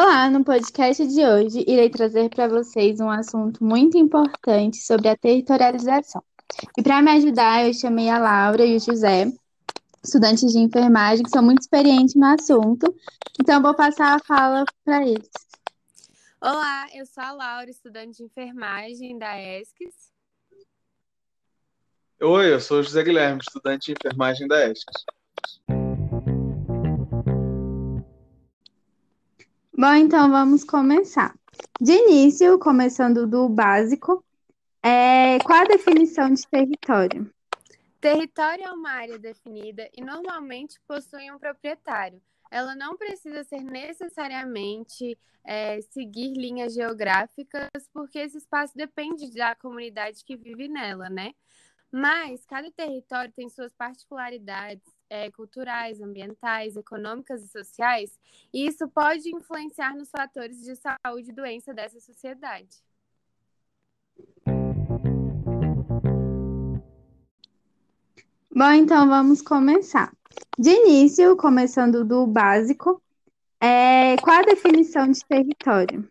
Olá, no podcast de hoje irei trazer para vocês um assunto muito importante sobre a territorialização. E para me ajudar, eu chamei a Laura e o José, estudantes de enfermagem, que são muito experientes no assunto. Então, eu vou passar a fala para eles. Olá, eu sou a Laura, estudante de enfermagem da ESCS. Oi, eu sou o José Guilherme, estudante de enfermagem da ESCS. Bom, então vamos começar. De início, começando do básico, é... qual a definição de território? Território é uma área definida e normalmente possui um proprietário. Ela não precisa ser necessariamente é, seguir linhas geográficas, porque esse espaço depende da comunidade que vive nela, né? Mas cada território tem suas particularidades é, culturais, ambientais, econômicas e sociais, e isso pode influenciar nos fatores de saúde e doença dessa sociedade. Bom, então vamos começar. De início, começando do básico, é... qual a definição de território?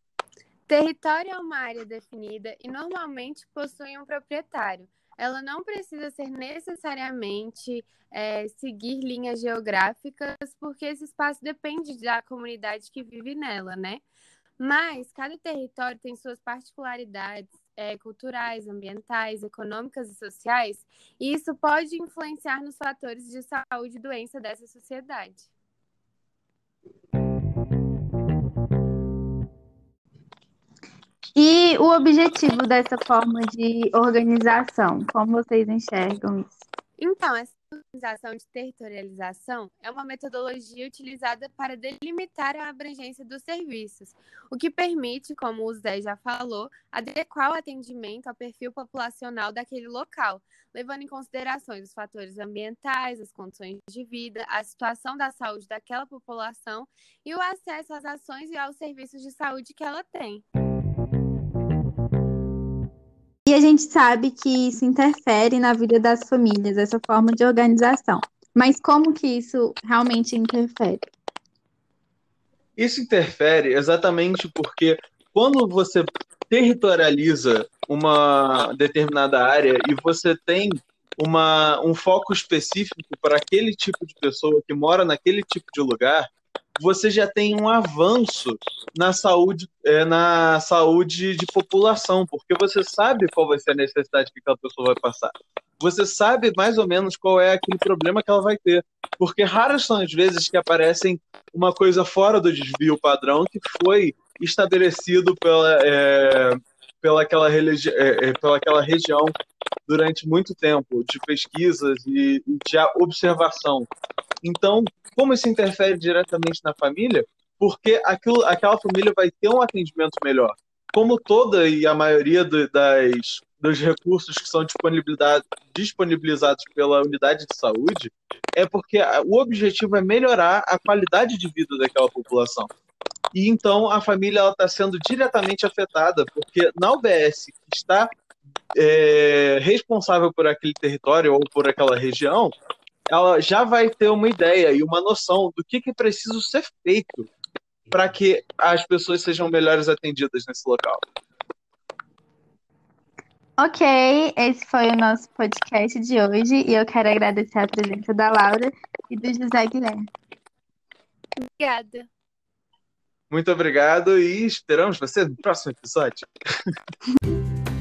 Território é uma área definida e normalmente possui um proprietário, ela não precisa ser necessariamente é, seguir linhas geográficas, porque esse espaço depende da comunidade que vive nela, né? Mas cada território tem suas particularidades é, culturais, ambientais, econômicas e sociais, e isso pode influenciar nos fatores de saúde e doença dessa sociedade. E o objetivo dessa forma de organização, como vocês enxergam isso? Então, essa organização de territorialização é uma metodologia utilizada para delimitar a abrangência dos serviços, o que permite, como o Zé já falou, adequar o atendimento ao perfil populacional daquele local, levando em consideração os fatores ambientais, as condições de vida, a situação da saúde daquela população e o acesso às ações e aos serviços de saúde que ela tem. A gente sabe que isso interfere na vida das famílias, essa forma de organização. Mas como que isso realmente interfere? Isso interfere exatamente porque quando você territorializa uma determinada área e você tem uma, um foco específico para aquele tipo de pessoa que mora naquele tipo de lugar, você já tem um avanço na saúde, é, na saúde de população, porque você sabe qual vai ser a necessidade que aquela pessoa vai passar. Você sabe mais ou menos qual é aquele problema que ela vai ter. Porque raras são as vezes que aparecem uma coisa fora do desvio padrão que foi estabelecido pela, é, pela, aquela, é, é, pela aquela região durante muito tempo de pesquisas e, e de observação. Então, como isso interfere diretamente na família? Porque aquilo, aquela família vai ter um atendimento melhor. Como toda e a maioria do, das, dos recursos que são disponibilizados pela unidade de saúde, é porque o objetivo é melhorar a qualidade de vida daquela população. E então a família está sendo diretamente afetada, porque na UBS que está é, responsável por aquele território ou por aquela região, ela já vai ter uma ideia e uma noção do que, que é preciso ser feito para que as pessoas sejam melhores atendidas nesse local. Ok, esse foi o nosso podcast de hoje e eu quero agradecer a presença da Laura e do José Guilherme. Obrigada. Muito obrigado e esperamos você no próximo episódio.